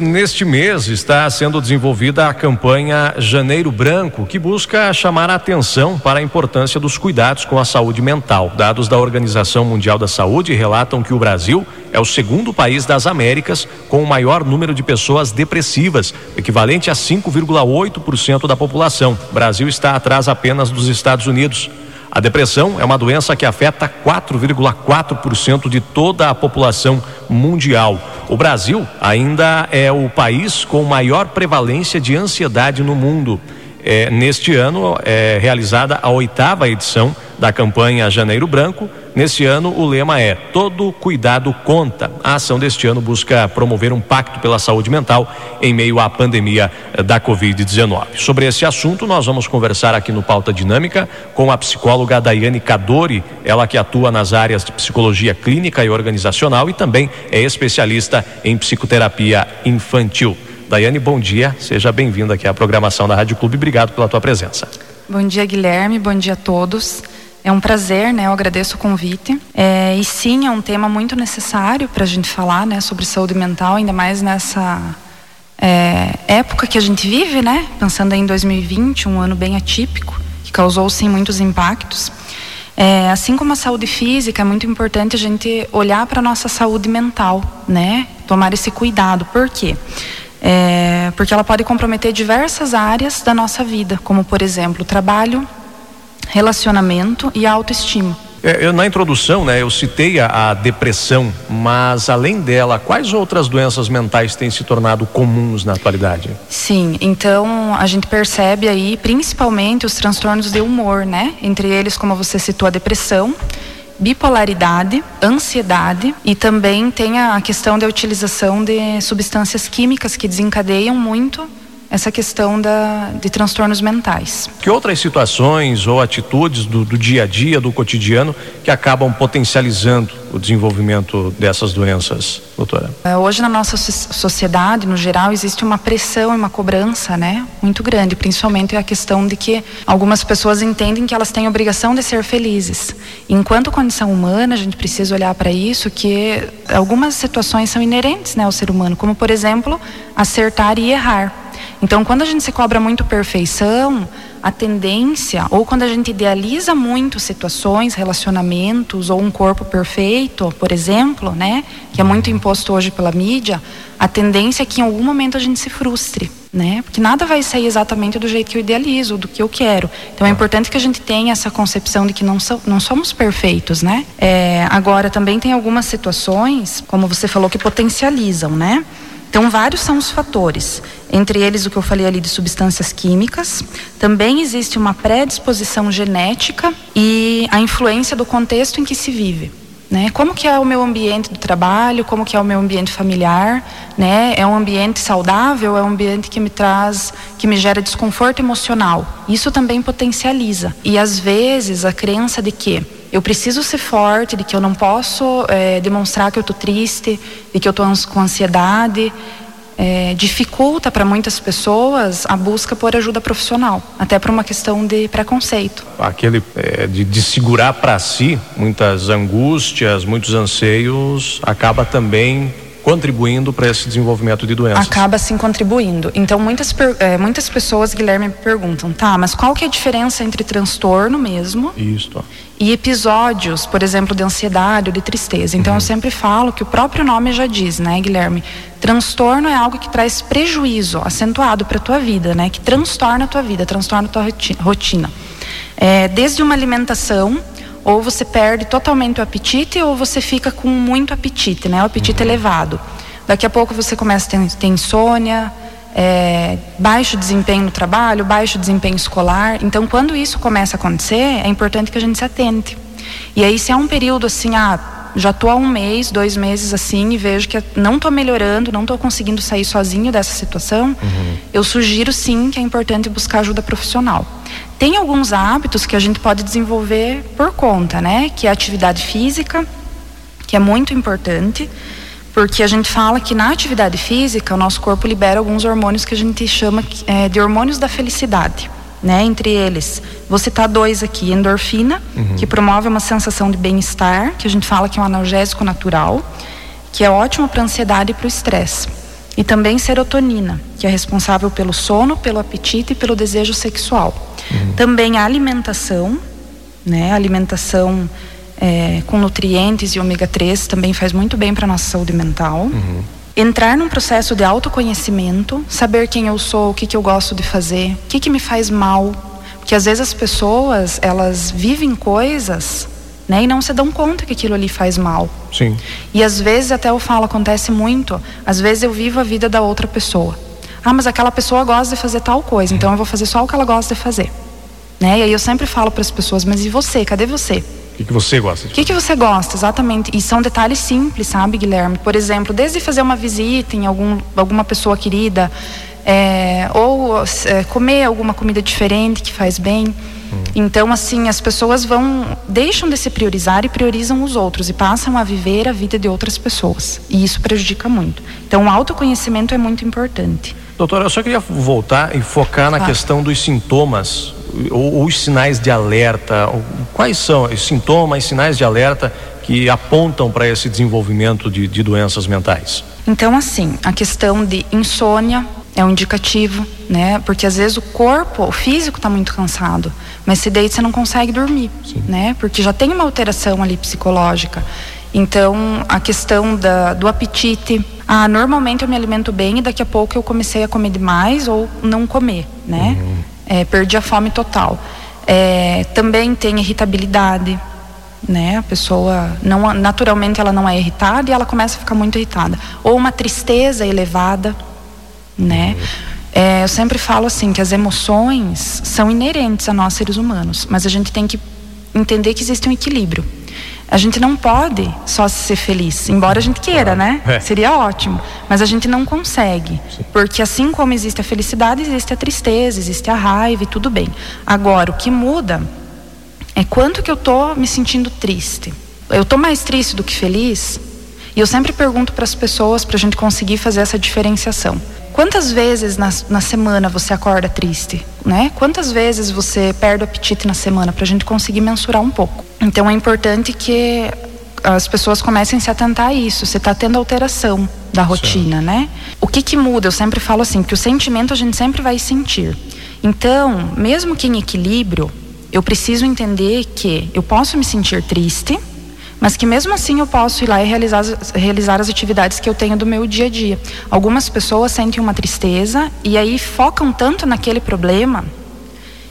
Neste mês está sendo desenvolvida a campanha Janeiro Branco, que busca chamar a atenção para a importância dos cuidados com a saúde mental. Dados da Organização Mundial da Saúde relatam que o Brasil é o segundo país das Américas com o maior número de pessoas depressivas, equivalente a 5,8% da população. O Brasil está atrás apenas dos Estados Unidos. A depressão é uma doença que afeta 4,4% de toda a população mundial. O Brasil ainda é o país com maior prevalência de ansiedade no mundo. É, neste ano é realizada a oitava edição da campanha Janeiro Branco. Nesse ano, o lema é Todo Cuidado Conta. A ação deste ano busca promover um pacto pela saúde mental em meio à pandemia da Covid-19. Sobre esse assunto, nós vamos conversar aqui no Pauta Dinâmica com a psicóloga Daiane Cadori, ela que atua nas áreas de psicologia clínica e organizacional e também é especialista em psicoterapia infantil. Daiane, bom dia, seja bem-vinda aqui à programação da Rádio Clube. Obrigado pela tua presença. Bom dia, Guilherme, bom dia a todos. É um prazer, né? Eu agradeço o convite. É, e sim, é um tema muito necessário para a gente falar, né? Sobre saúde mental, ainda mais nessa é, época que a gente vive, né? Pensando em 2020, um ano bem atípico, que causou sim muitos impactos. É, assim como a saúde física, é muito importante a gente olhar para a nossa saúde mental, né? Tomar esse cuidado. Por quê? É, porque ela pode comprometer diversas áreas da nossa vida, como por exemplo, trabalho, relacionamento e autoestima. É, eu, na introdução, né, eu citei a, a, depressão, mas além dela, quais outras doenças mentais têm se tornado comuns na atualidade? Sim, então a gente percebe aí principalmente os transtornos de humor, né? Entre eles, como você citou, a depressão, bipolaridade, ansiedade e também tem a questão da utilização de substâncias químicas que desencadeiam muito essa questão da, de transtornos mentais. Que outras situações ou atitudes do, do, dia a dia, do cotidiano, que acabam potencializando o desenvolvimento dessas doenças, doutora? É, hoje na nossa sociedade, no geral, existe uma pressão e uma cobrança, né, muito grande, principalmente a questão de que algumas pessoas entendem que elas têm a obrigação de ser felizes. Enquanto condição humana, a gente precisa olhar para isso, que algumas situações são inerentes, né, ao ser humano, como por exemplo, acertar e errar. Então, quando a gente se cobra muito perfeição, a tendência, ou quando a gente idealiza muito situações, relacionamentos, ou um corpo perfeito, por exemplo, né, que é muito imposto hoje pela mídia, a tendência é que em algum momento a gente se frustre, né, porque nada vai sair exatamente do jeito que eu idealizo, do que eu quero. Então é importante que a gente tenha essa concepção de que não, so, não somos perfeitos, né. É, agora também tem algumas situações, como você falou, que potencializam, né. Então, vários são os fatores, entre eles o que eu falei ali de substâncias químicas. Também existe uma predisposição genética e a influência do contexto em que se vive. Né? Como que é o meu ambiente do trabalho, como que é o meu ambiente familiar, né? É um ambiente saudável, é um ambiente que me traz, que me gera desconforto emocional. Isso também potencializa. E às vezes a crença de que eu preciso ser forte, de que eu não posso é, demonstrar que eu estou triste, de que eu estou com ansiedade, é, dificulta para muitas pessoas a busca por ajuda profissional, até por uma questão de preconceito. Aquele é, de, de segurar para si muitas angústias, muitos anseios, acaba também contribuindo para esse desenvolvimento de doenças. Acaba sim contribuindo. Então muitas, é, muitas pessoas, Guilherme, me perguntam, tá, mas qual que é a diferença entre transtorno mesmo Isso. e episódios, por exemplo, de ansiedade ou de tristeza? Então uhum. eu sempre falo que o próprio nome já diz, né, Guilherme? Transtorno é algo que traz prejuízo acentuado para a tua vida, né? Que transtorna a tua vida, transtorna a tua rotina. É, desde uma alimentação ou você perde totalmente o apetite ou você fica com muito apetite, né? O apetite uhum. elevado. Daqui a pouco você começa a ter, ter insônia, é, baixo desempenho no trabalho, baixo desempenho escolar. Então, quando isso começa a acontecer, é importante que a gente se atente. E aí, se é um período assim, ah, já estou há um mês, dois meses assim, e vejo que não estou melhorando, não estou conseguindo sair sozinho dessa situação, uhum. eu sugiro sim que é importante buscar ajuda profissional. Tem alguns hábitos que a gente pode desenvolver por conta, né? Que é a atividade física, que é muito importante, porque a gente fala que na atividade física o nosso corpo libera alguns hormônios que a gente chama é, de hormônios da felicidade. Né? Entre eles, vou citar dois aqui: endorfina, uhum. que promove uma sensação de bem-estar, que a gente fala que é um analgésico natural, que é ótimo para ansiedade e para o estresse. e também serotonina, que é responsável pelo sono, pelo apetite e pelo desejo sexual. Uhum. Também a alimentação, né? A alimentação é, com nutrientes e ômega 3 também faz muito bem para a nossa saúde mental. Uhum. Entrar num processo de autoconhecimento, saber quem eu sou, o que, que eu gosto de fazer, o que, que me faz mal. Porque às vezes as pessoas, elas vivem coisas né? E não se dão conta que aquilo ali faz mal. Sim. E às vezes até eu falo, acontece muito, às vezes eu vivo a vida da outra pessoa. Ah, mas aquela pessoa gosta de fazer tal coisa, então eu vou fazer só o que ela gosta de fazer. Né? E aí eu sempre falo para as pessoas, mas e você? Cadê você? O que, que você gosta? O que, que você gosta, exatamente? E são detalhes simples, sabe, Guilherme? Por exemplo, desde fazer uma visita em algum, alguma pessoa querida, é, ou é, comer alguma comida diferente que faz bem. Hum. Então, assim, as pessoas vão, deixam de se priorizar e priorizam os outros e passam a viver a vida de outras pessoas. E isso prejudica muito. Então, o autoconhecimento é muito importante. Doutora, eu só queria voltar e focar na questão dos sintomas ou os sinais de alerta. Quais são os sintomas, sinais de alerta que apontam para esse desenvolvimento de, de doenças mentais? Então, assim, a questão de insônia, é um indicativo, né? Porque às vezes o corpo, o físico está muito cansado, mas se deita você não consegue dormir, Sim. né? Porque já tem uma alteração ali psicológica. Então, a questão da, do apetite. Ah, normalmente eu me alimento bem e daqui a pouco eu comecei a comer demais ou não comer, né? Uhum. É, perdi a fome total. É, também tem irritabilidade, né? A pessoa não naturalmente ela não é irritada e ela começa a ficar muito irritada. Ou uma tristeza elevada, né? É, eu sempre falo assim que as emoções são inerentes a nós seres humanos, mas a gente tem que entender que existe um equilíbrio. A gente não pode só ser feliz, embora a gente queira, né? É. Seria ótimo, mas a gente não consegue, Sim. porque assim como existe a felicidade, existe a tristeza, existe a raiva e tudo bem. Agora, o que muda é quanto que eu tô me sentindo triste. Eu tô mais triste do que feliz? E eu sempre pergunto para as pessoas para a gente conseguir fazer essa diferenciação. Quantas vezes na, na semana você acorda triste? Né? Quantas vezes você perde o apetite na semana para a gente conseguir mensurar um pouco? Então é importante que as pessoas comecem a se atentar a isso. Você está tendo alteração da rotina, né? O que que muda? Eu sempre falo assim, que o sentimento a gente sempre vai sentir. Então, mesmo que em equilíbrio, eu preciso entender que eu posso me sentir triste, mas que mesmo assim eu posso ir lá e realizar, realizar as atividades que eu tenho do meu dia a dia. Algumas pessoas sentem uma tristeza e aí focam tanto naquele problema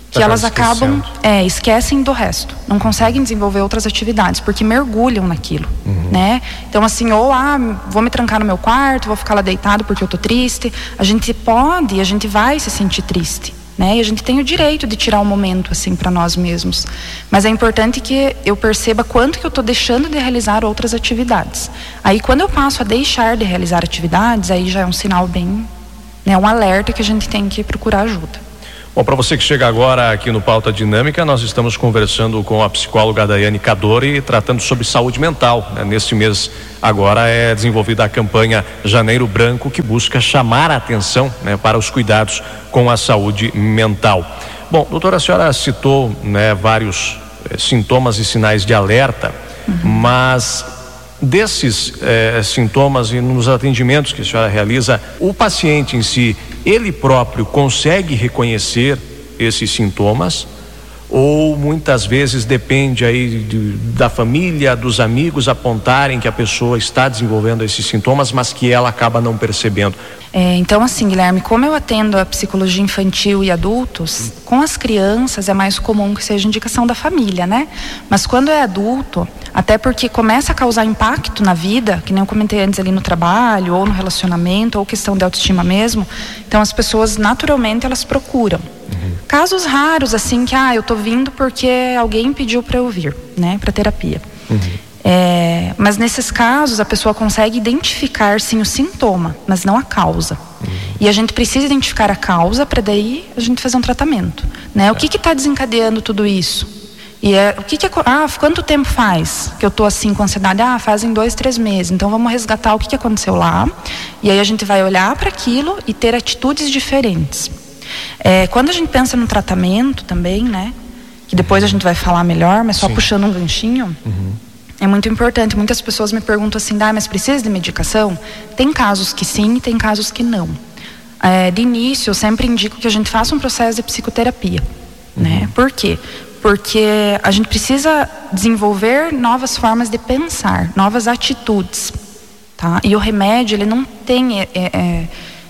que elas acabam é, esquecem do resto, não conseguem desenvolver outras atividades porque mergulham naquilo, uhum. né? Então assim, ou ah, vou me trancar no meu quarto, vou ficar lá deitado porque eu tô triste. A gente pode, a gente vai se sentir triste né? E a gente tem o direito de tirar um momento assim para nós mesmos. Mas é importante que eu perceba quanto que eu estou deixando de realizar outras atividades. Aí quando eu passo a deixar de realizar atividades, aí já é um sinal bem, né, um alerta que a gente tem que procurar ajuda. Bom, para você que chega agora aqui no Pauta Dinâmica, nós estamos conversando com a psicóloga Daiane Cadori, tratando sobre saúde mental. Né? Neste mês, agora, é desenvolvida a campanha Janeiro Branco, que busca chamar a atenção né, para os cuidados com a saúde mental. Bom, doutora, a senhora citou né, vários eh, sintomas e sinais de alerta, uhum. mas desses eh, sintomas e nos atendimentos que a senhora realiza, o paciente em si, ele próprio consegue reconhecer esses sintomas? Ou muitas vezes depende aí de, da família, dos amigos apontarem que a pessoa está desenvolvendo esses sintomas, mas que ela acaba não percebendo. É, então, assim, Guilherme, como eu atendo a psicologia infantil e adultos, com as crianças é mais comum que seja indicação da família, né? Mas quando é adulto, até porque começa a causar impacto na vida, que nem eu comentei antes ali no trabalho, ou no relacionamento, ou questão de autoestima mesmo, então as pessoas naturalmente elas procuram. Uhum. Casos raros, assim, que ah, eu tô vindo porque alguém pediu para eu vir, né, para terapia. Uhum. É, mas nesses casos a pessoa consegue identificar sim o sintoma, mas não a causa. Uhum. E a gente precisa identificar a causa para daí a gente fazer um tratamento. Né? O que está desencadeando tudo isso? E é, o que, que é, ah, quanto tempo faz que eu estou assim com ansiedade? Ah, fazem dois, três meses. Então vamos resgatar o que, que aconteceu lá. E aí a gente vai olhar para aquilo e ter atitudes diferentes. É, quando a gente pensa no tratamento também, né? Que depois a gente vai falar melhor, mas só Sim. puxando um ganchinho. Uhum é muito importante. Muitas pessoas me perguntam assim, ah, mas precisa de medicação? Tem casos que sim, tem casos que não. É, de início, eu sempre indico que a gente faça um processo de psicoterapia, uhum. né? Por quê? Porque a gente precisa desenvolver novas formas de pensar, novas atitudes, tá? E o remédio ele não tem é, é,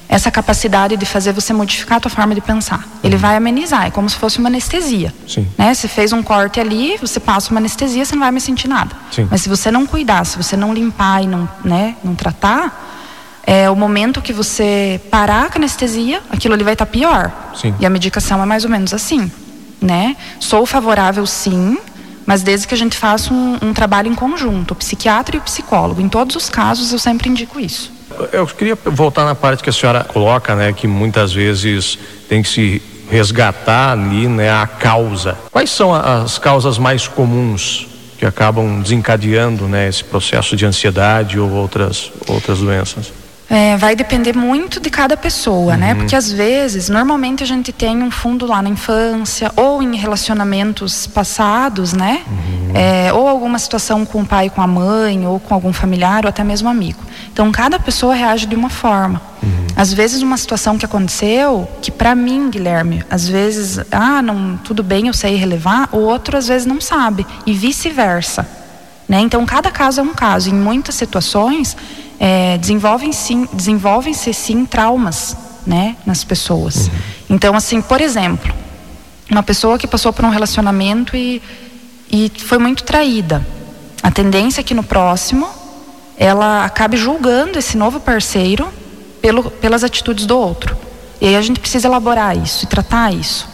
essa capacidade de fazer você modificar a tua forma de pensar. Ele uhum. vai amenizar, é como se fosse uma anestesia. Sim. Né? Você fez um corte ali, você passa uma anestesia, você não vai mais sentir nada. Sim. Mas se você não cuidar, se você não limpar e não, né, não tratar, é o momento que você parar com a anestesia, aquilo ali vai estar tá pior. Sim. E a medicação é mais ou menos assim, né? Sou favorável sim, mas desde que a gente faça um, um trabalho em conjunto, o psiquiatra e o psicólogo. Em todos os casos eu sempre indico isso. Eu queria voltar na parte que a senhora coloca, né, que muitas vezes tem que se resgatar ali, né, a causa. Quais são as causas mais comuns que acabam desencadeando, né, esse processo de ansiedade ou outras outras doenças? É, vai depender muito de cada pessoa, né? uhum. né? Porque às vezes, normalmente a gente tem um fundo lá na infância ou em relacionamentos passados, né? Uhum. É, ou alguma situação com o pai, com a mãe, ou com algum familiar, ou até mesmo amigo. Então, cada pessoa reage de uma forma. Uhum. Às vezes, uma situação que aconteceu, que para mim, Guilherme, às vezes, ah, não, tudo bem, eu sei relevar, o outro às vezes não sabe, e vice-versa. Né? Então, cada caso é um caso. Em muitas situações, é, desenvolvem sim, desenvolvem-se sim traumas, né, nas pessoas. Uhum. Então, assim, por exemplo, uma pessoa que passou por um relacionamento e, e foi muito traída. A tendência é que no próximo ela acabe julgando esse novo parceiro pelo, pelas atitudes do outro. E aí a gente precisa elaborar isso e tratar isso.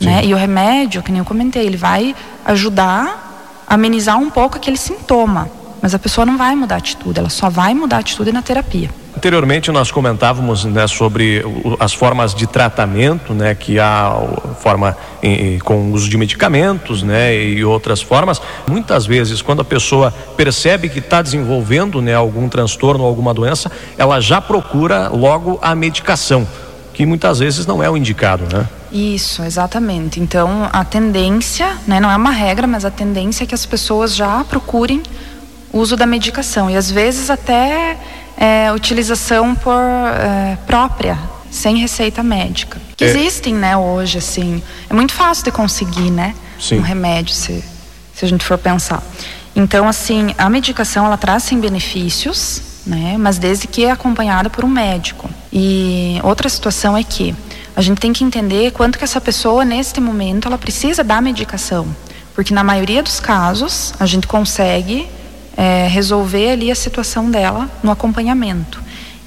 Né? E o remédio, que nem eu comentei, ele vai ajudar a amenizar um pouco aquele sintoma. Mas a pessoa não vai mudar a atitude, ela só vai mudar a atitude na terapia. Anteriormente nós comentávamos né, sobre as formas de tratamento, né, que há forma em, com uso de medicamentos, né, e outras formas. Muitas vezes, quando a pessoa percebe que está desenvolvendo, né, algum transtorno, alguma doença, ela já procura logo a medicação, que muitas vezes não é o indicado, né? Isso, exatamente. Então, a tendência, né, não é uma regra, mas a tendência é que as pessoas já procurem uso da medicação e às vezes até é, utilização por é, própria, sem receita médica. Que é. existem, né, hoje, assim. É muito fácil de conseguir, né? Sim. Um remédio, se, se a gente for pensar. Então, assim, a medicação ela traz sim benefícios, né? Mas desde que é acompanhada por um médico. E outra situação é que a gente tem que entender quanto que essa pessoa neste momento ela precisa da medicação, porque na maioria dos casos a gente consegue é, resolver ali a situação dela no acompanhamento.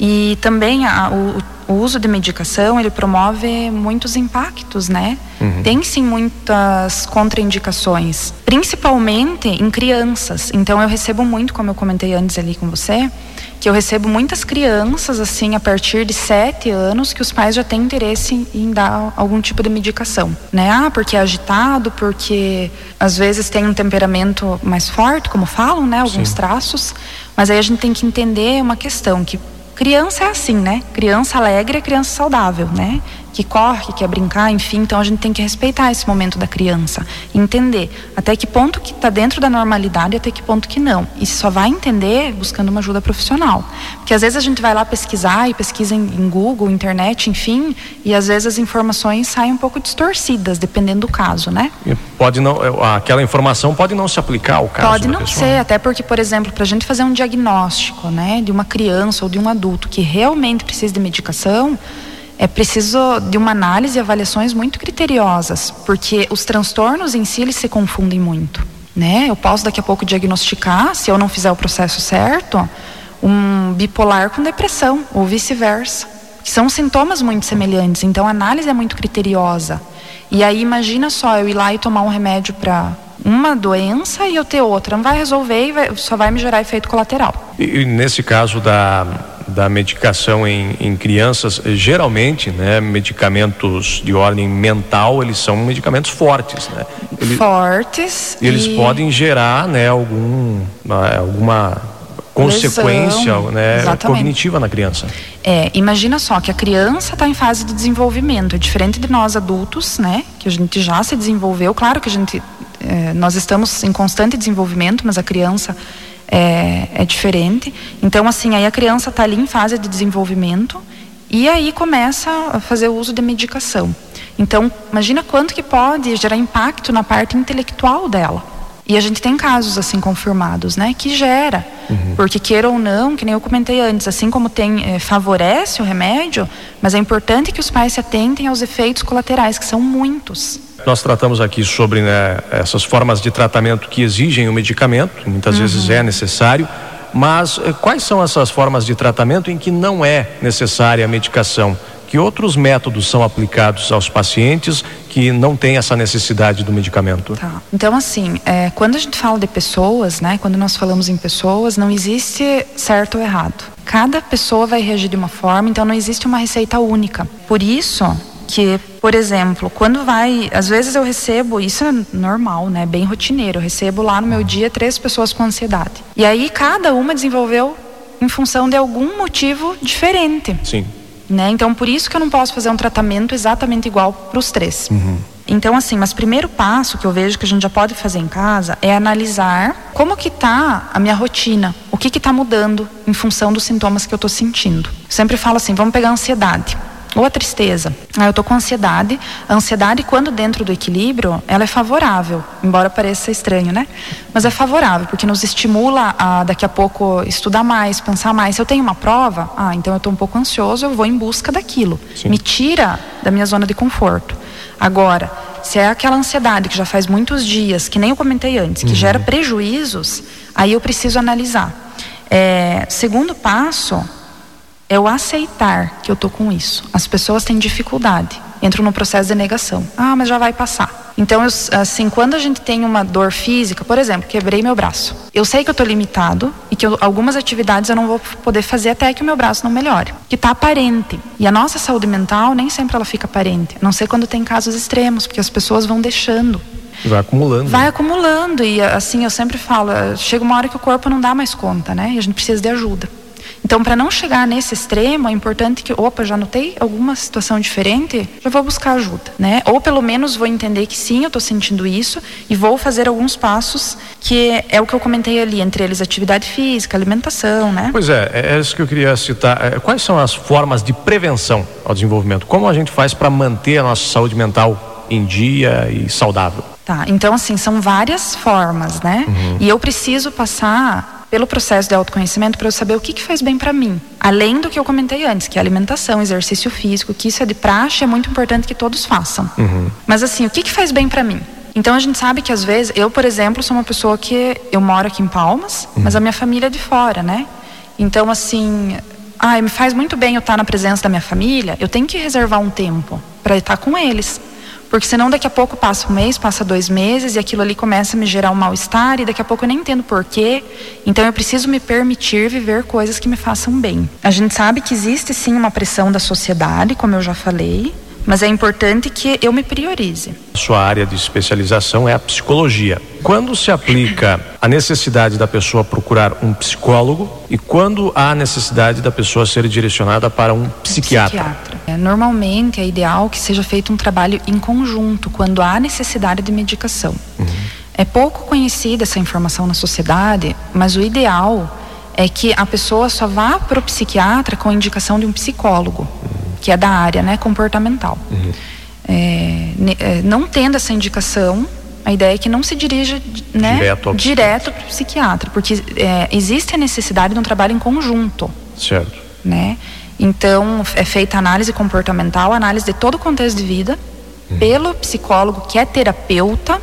E também a, o, o, uso de medicação, ele promove muitos impactos, né? Uhum. Tem sim muitas contraindicações, principalmente em crianças. Então eu recebo muito, como eu comentei antes ali com você, que eu recebo muitas crianças assim a partir de sete anos que os pais já têm interesse em dar algum tipo de medicação, né? Ah, porque é agitado, porque às vezes tem um temperamento mais forte, como falam, né? Alguns Sim. traços. Mas aí a gente tem que entender uma questão que criança é assim, né? Criança alegre é criança saudável, né? Que corre, que quer brincar, enfim, então a gente tem que respeitar esse momento da criança, entender até que ponto que está dentro da normalidade e até que ponto que não. E só vai entender buscando uma ajuda profissional. Porque às vezes a gente vai lá pesquisar e pesquisa em, Google, internet, enfim, e às vezes as informações saem um pouco distorcidas, dependendo do caso, né? E pode não, é, aquela informação pode não se aplicar ao caso Pode não ser, até porque, por exemplo, para a gente fazer um diagnóstico, né, de uma criança ou de um adulto que realmente precisa de medicação, é preciso de uma análise e avaliações muito criteriosas, porque os transtornos em si eles se confundem muito. Né? Eu posso daqui a pouco diagnosticar, se eu não fizer o processo certo, um bipolar com depressão, ou vice-versa. São sintomas muito semelhantes, então a análise é muito criteriosa. E aí imagina só eu ir lá e tomar um remédio para uma doença e eu ter outra, não vai resolver e vai, só vai me gerar efeito colateral. E, e nesse caso da da medicação em, em crianças, geralmente, né, medicamentos de ordem mental, eles são medicamentos fortes, né? Eles, fortes. Eles e... podem gerar, né, algum, né, alguma consequência né, cognitiva na criança. É, imagina só que a criança está em fase de desenvolvimento, é diferente de nós adultos, né, que a gente já se desenvolveu. Claro que a gente é, nós estamos em constante desenvolvimento, mas a criança é, é diferente. Então, assim, aí a criança está ali em fase de desenvolvimento e aí começa a fazer o uso de medicação. Então, imagina quanto que pode gerar impacto na parte intelectual dela. E a gente tem casos assim confirmados, né, que gera, uhum. porque queira ou não, que nem eu comentei antes, assim como tem é, favorece o remédio, mas é importante que os pais se atentem aos efeitos colaterais, que são muitos. Nós tratamos aqui sobre né, essas formas de tratamento que exigem o medicamento, muitas uhum. vezes é necessário, mas eh, quais são essas formas de tratamento em que não é necessária a medicação? Que outros métodos são aplicados aos pacientes que não têm essa necessidade do medicamento? Tá. Então, assim, é, quando a gente fala de pessoas, né, quando nós falamos em pessoas, não existe certo ou errado. Cada pessoa vai reagir de uma forma, então não existe uma receita única. Por isso, que, por exemplo, quando vai, às vezes eu recebo, isso é normal, né, bem rotineiro, eu recebo lá no meu dia três pessoas com ansiedade. E aí cada uma desenvolveu em função de algum motivo diferente. Sim. Né? Então, por isso que eu não posso fazer um tratamento exatamente igual para os três. Uhum. Então, assim, mas primeiro passo que eu vejo que a gente já pode fazer em casa é analisar como que tá a minha rotina, o que que tá mudando em função dos sintomas que eu estou sentindo. Eu sempre falo assim, vamos pegar a ansiedade ou a tristeza. Ah, eu estou com ansiedade. A ansiedade, quando dentro do equilíbrio, ela é favorável, embora pareça estranho, né? Mas é favorável, porque nos estimula a daqui a pouco estudar mais, pensar mais. Se eu tenho uma prova, ah, então eu estou um pouco ansioso, eu vou em busca daquilo. Sim. Me tira da minha zona de conforto. Agora, se é aquela ansiedade que já faz muitos dias, que nem eu comentei antes, que uhum. gera prejuízos, aí eu preciso analisar. É, segundo passo é o aceitar que eu tô com isso. As pessoas têm dificuldade, entram no processo de negação. Ah, mas já vai passar. Então, eu, assim, quando a gente tem uma dor física, por exemplo, quebrei meu braço. Eu sei que eu tô limitado e que eu, algumas atividades eu não vou poder fazer até que o meu braço não melhore, que tá aparente. E a nossa saúde mental nem sempre ela fica aparente. A não sei quando tem casos extremos, porque as pessoas vão deixando. Vai acumulando. Vai acumulando e assim eu sempre falo, chega uma hora que o corpo não dá mais conta, né? E a gente precisa de ajuda. Então, para não chegar nesse extremo, é importante que, opa, já notei alguma situação diferente, já vou buscar ajuda, né? Ou pelo menos vou entender que sim, eu estou sentindo isso e vou fazer alguns passos que é o que eu comentei ali, entre eles atividade física, alimentação, né? Pois é, é isso que eu queria citar. É, quais são as formas de prevenção ao desenvolvimento? Como a gente faz para manter a nossa saúde mental em dia e saudável? Tá, então assim, são várias formas, né? Uhum. E eu preciso passar pelo processo de autoconhecimento para eu saber o que, que faz bem para mim. Além do que eu comentei antes, que é alimentação, exercício físico, que isso é de praxe, é muito importante que todos façam. Uhum. Mas assim, o que, que faz bem para mim? Então a gente sabe que às vezes, eu, por exemplo, sou uma pessoa que eu moro aqui em Palmas, uhum. mas a minha família é de fora, né? Então assim, ah, me faz muito bem eu estar na presença da minha família, eu tenho que reservar um tempo para estar com eles. Porque senão daqui a pouco passa um mês, passa dois meses e aquilo ali começa a me gerar um mal-estar e daqui a pouco eu nem entendo porquê. Então eu preciso me permitir viver coisas que me façam bem. A gente sabe que existe sim uma pressão da sociedade, como eu já falei, mas é importante que eu me priorize. Sua área de especialização é a psicologia. Quando se aplica a necessidade da pessoa procurar um psicólogo e quando há necessidade da pessoa ser direcionada para um psiquiatra? psiquiatra. É, normalmente é ideal que seja feito um trabalho em conjunto quando há necessidade de medicação. Uhum. É pouco conhecida essa informação na sociedade, mas o ideal é que a pessoa só vá para o psiquiatra com a indicação de um psicólogo. Uhum que é da área né, comportamental. Uhum. É, é, não tendo essa indicação, a ideia é que não se dirija né, direto para o psiquiatra, porque é, existe a necessidade de um trabalho em conjunto. Certo. Né? Então, é feita análise comportamental, análise de todo o contexto de vida, uhum. pelo psicólogo que é terapeuta,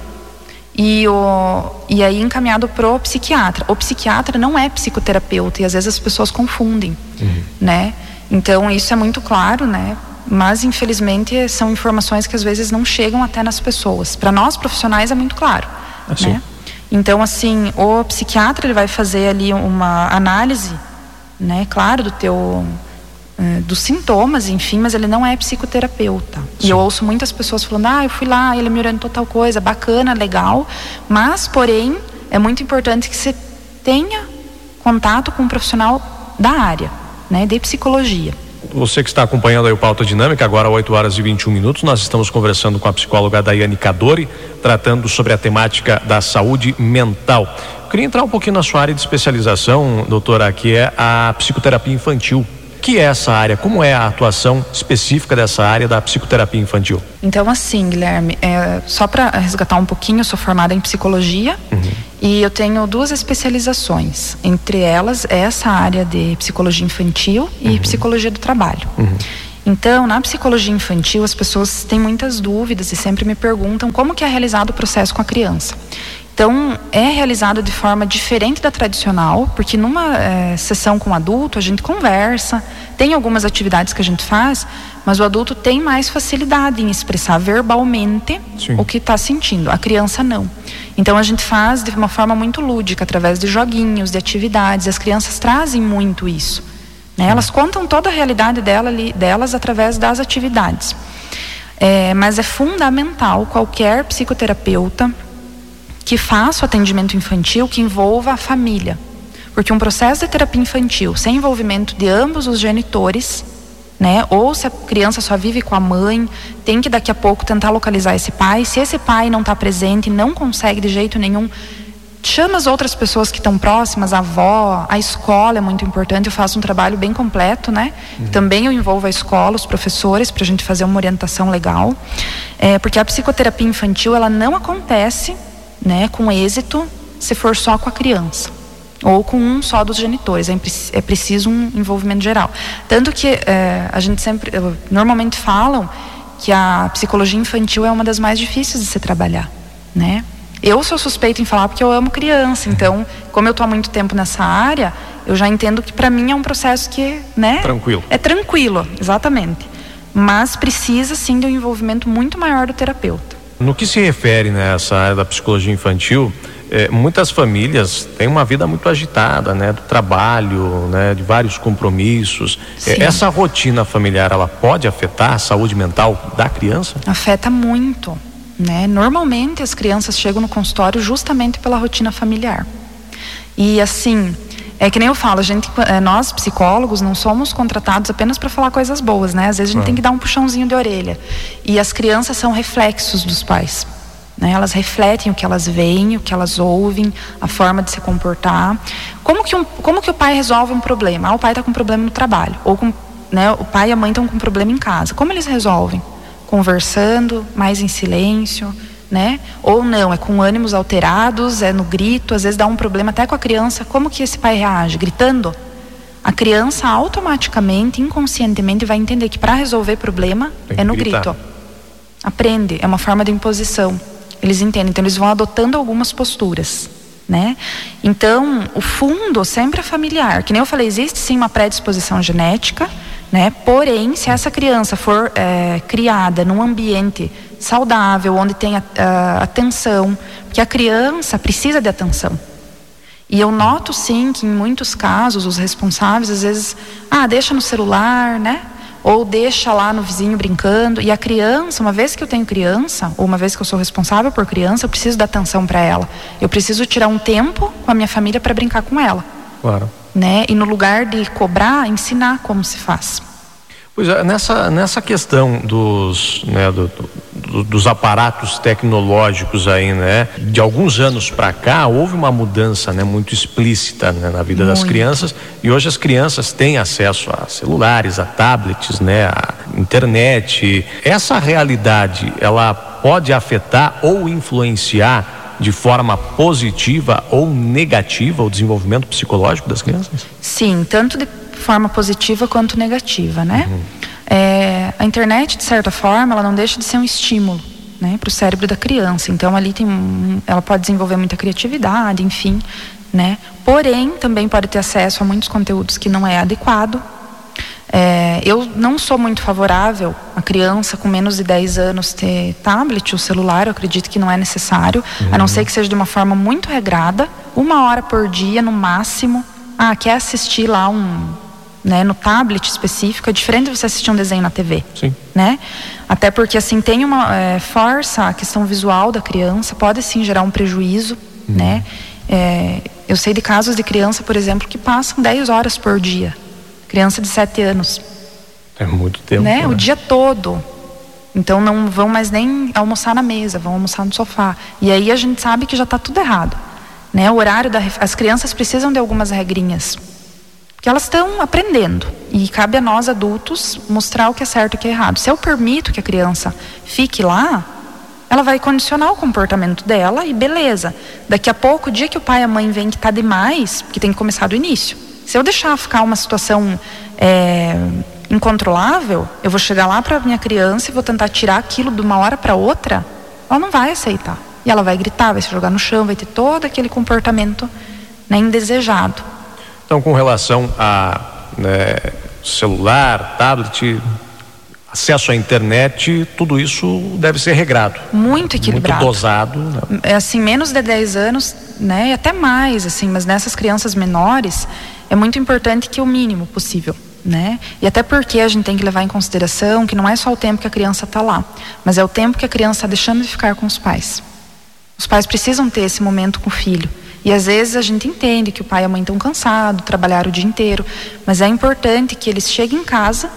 e, o, e aí encaminhado para o psiquiatra. O psiquiatra não é psicoterapeuta, e às vezes as pessoas confundem, uhum. né? Então isso é muito claro, né? Mas infelizmente são informações que às vezes não chegam até nas pessoas. Para nós profissionais é muito claro, assim. né? Então assim, o psiquiatra ele vai fazer ali uma análise, né? Claro do teu eh, dos sintomas, enfim, mas ele não é psicoterapeuta. Sim. E eu ouço muitas pessoas falando: "Ah, eu fui lá, ele me orientou tal coisa, bacana, legal", mas porém é muito importante que você tenha contato com um profissional da área né, de psicologia. Você que está acompanhando aí o Pauta Dinâmica, agora 8 horas e 21 minutos, nós estamos conversando com a psicóloga Daiane Cadori, tratando sobre a temática da saúde mental. Eu queria entrar um pouquinho na sua área de especialização, doutora, que é a psicoterapia infantil que é essa área? Como é a atuação específica dessa área da psicoterapia infantil? Então, assim, Guilherme, é, só para resgatar um pouquinho, eu sou formada em psicologia uhum. e eu tenho duas especializações. Entre elas, essa área de psicologia infantil e uhum. psicologia do trabalho. Uhum. Então, na psicologia infantil, as pessoas têm muitas dúvidas e sempre me perguntam como que é realizado o processo com a criança. Então, é realizado de forma diferente da tradicional, porque numa é, sessão com adulto a gente conversa, tem algumas atividades que a gente faz, mas o adulto tem mais facilidade em expressar verbalmente Sim. o que está sentindo. A criança não. Então a gente faz de uma forma muito lúdica, através de joguinhos, de atividades. As crianças trazem muito isso. Né? Elas contam toda a realidade dela, delas através das atividades. É, mas é fundamental qualquer psicoterapeuta que faça o atendimento infantil que envolva a família. Porque um processo de terapia infantil sem envolvimento de ambos os genitores, né? Ou se a criança só vive com a mãe, tem que daqui a pouco tentar localizar esse pai. Se esse pai não está presente, não consegue de jeito nenhum, chama as outras pessoas que estão próximas, a avó, a escola é muito importante. Eu faço um trabalho bem completo, né? Uhum. Também eu envolvo a escola, os professores, para a gente fazer uma orientação legal. É, porque a psicoterapia infantil ela não acontece né, com êxito se for só com a criança ou com um só dos genitores. É, é preciso um envolvimento geral. Tanto que é, a gente sempre, normalmente falam que a psicologia infantil é uma das mais difíceis de se trabalhar, né? Eu sou suspeita em falar porque eu amo criança, então, como eu estou há muito tempo nessa área, eu já entendo que para mim é um processo que, né? Tranquilo. É tranquilo, exatamente. Mas precisa sim de um envolvimento muito maior do terapeuta. No que se refere nessa né, área da psicologia infantil, é, muitas famílias têm uma vida muito agitada, né, do trabalho, né, de vários compromissos. É, essa rotina familiar, ela pode afetar a saúde mental da criança? Afeta muito, né? Normalmente as crianças chegam no consultório justamente pela rotina familiar. E assim, é que nem eu falo, a gente, é, nós psicólogos não somos contratados apenas para falar coisas boas, né? Às vezes a gente tem que dar um puxãozinho de orelha. E as crianças são reflexos dos pais. Né? Elas refletem o que elas veem, o que elas ouvem, a forma de se comportar. Como que, um, como que o pai resolve um problema? Ah, o pai está com um problema no trabalho. Ou com, né, o pai e a mãe estão com um problema em casa. Como eles resolvem? Conversando, mais em silêncio, né? Ou não, é com ânimos alterados, é no grito, às vezes dá um problema até com a criança. Como que esse pai reage? Gritando? A criança automaticamente, inconscientemente, vai entender que para resolver problema é no gritar. grito. Aprende, é uma forma de imposição. Eles entendem, então eles vão adotando algumas posturas. Né? Então, o fundo sempre é familiar. Que nem eu falei, existe sim uma predisposição genética, né? Porém, se essa criança for é, criada num ambiente saudável, onde tem atenção, porque a criança precisa de atenção. E eu noto sim que em muitos casos os responsáveis às vezes, ah, deixa no celular, né? Ou deixa lá no vizinho brincando. E a criança, uma vez que eu tenho criança, ou uma vez que eu sou responsável por criança, eu preciso dar atenção para ela. Eu preciso tirar um tempo com a minha família para brincar com ela. Claro. Né? E no lugar de cobrar, ensinar como se faz. Pois é, nessa, nessa questão dos, né, do, do, dos aparatos tecnológicos aí, né, de alguns anos para cá houve uma mudança, né, muito explícita né, na vida muito. das crianças e hoje as crianças têm acesso a celulares, a tablets, né, a internet. Essa realidade, ela pode afetar ou influenciar de forma positiva ou negativa o desenvolvimento psicológico das crianças? Sim, tanto de forma positiva quanto negativa, né? Uhum. É, a internet, de certa forma, ela não deixa de ser um estímulo, né, para o cérebro da criança. Então ali tem, ela pode desenvolver muita criatividade, enfim, né? Porém, também pode ter acesso a muitos conteúdos que não é adequado. É, eu não sou muito favorável a criança com menos de 10 anos ter tablet ou celular, eu acredito que não é necessário, uhum. a não uhum. ser que seja de uma forma muito regrada, uma hora por dia no máximo. Ah, quer assistir lá um né, no tablet específico, é diferente de você assistir um desenho na TV. Sim. Né? Até porque assim tem uma é, força a questão visual da criança, pode sim gerar um prejuízo, uhum. né? É, eu sei de casos de criança, por exemplo, que passam 10 horas por dia. Criança de 7 anos. É muito tempo. Né? né? O dia todo. Então não vão mais nem almoçar na mesa, vão almoçar no sofá. E aí a gente sabe que já está tudo errado. Né? O horário da as crianças precisam de algumas regrinhas. Porque elas estão aprendendo e cabe a nós adultos mostrar o que é certo e o que é errado. Se eu permito que a criança fique lá, ela vai condicionar o comportamento dela e beleza. Daqui a pouco, o dia que o pai e a mãe veem que está demais, que tem que começar do início. Se eu deixar ficar uma situação é, incontrolável, eu vou chegar lá para minha criança e vou tentar tirar aquilo de uma hora para outra, ela não vai aceitar. E ela vai gritar, vai se jogar no chão, vai ter todo aquele comportamento né, indesejado. Então, com relação a né, celular, tablet, acesso à internet, tudo isso deve ser regrado. Muito equilibrado. Muito dosado. Né? É assim, menos de 10 anos, né, e até mais, assim, mas nessas crianças menores, é muito importante que o mínimo possível. Né? E até porque a gente tem que levar em consideração que não é só o tempo que a criança está lá, mas é o tempo que a criança está deixando de ficar com os pais. Os pais precisam ter esse momento com o filho. E às vezes a gente entende que o pai e a mãe estão cansados, trabalharam o dia inteiro, mas é importante que eles cheguem em casa,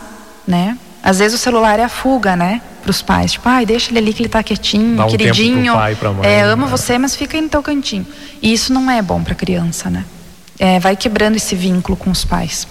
né? Às vezes o celular é a fuga, né? Para os pais, tipo, ai, deixa ele ali que ele está quietinho, Dá um queridinho. Pai, pra mãe, é, amo né? você, mas fica aí no teu cantinho. E isso não é bom para a criança, né? É, vai quebrando esse vínculo com os pais.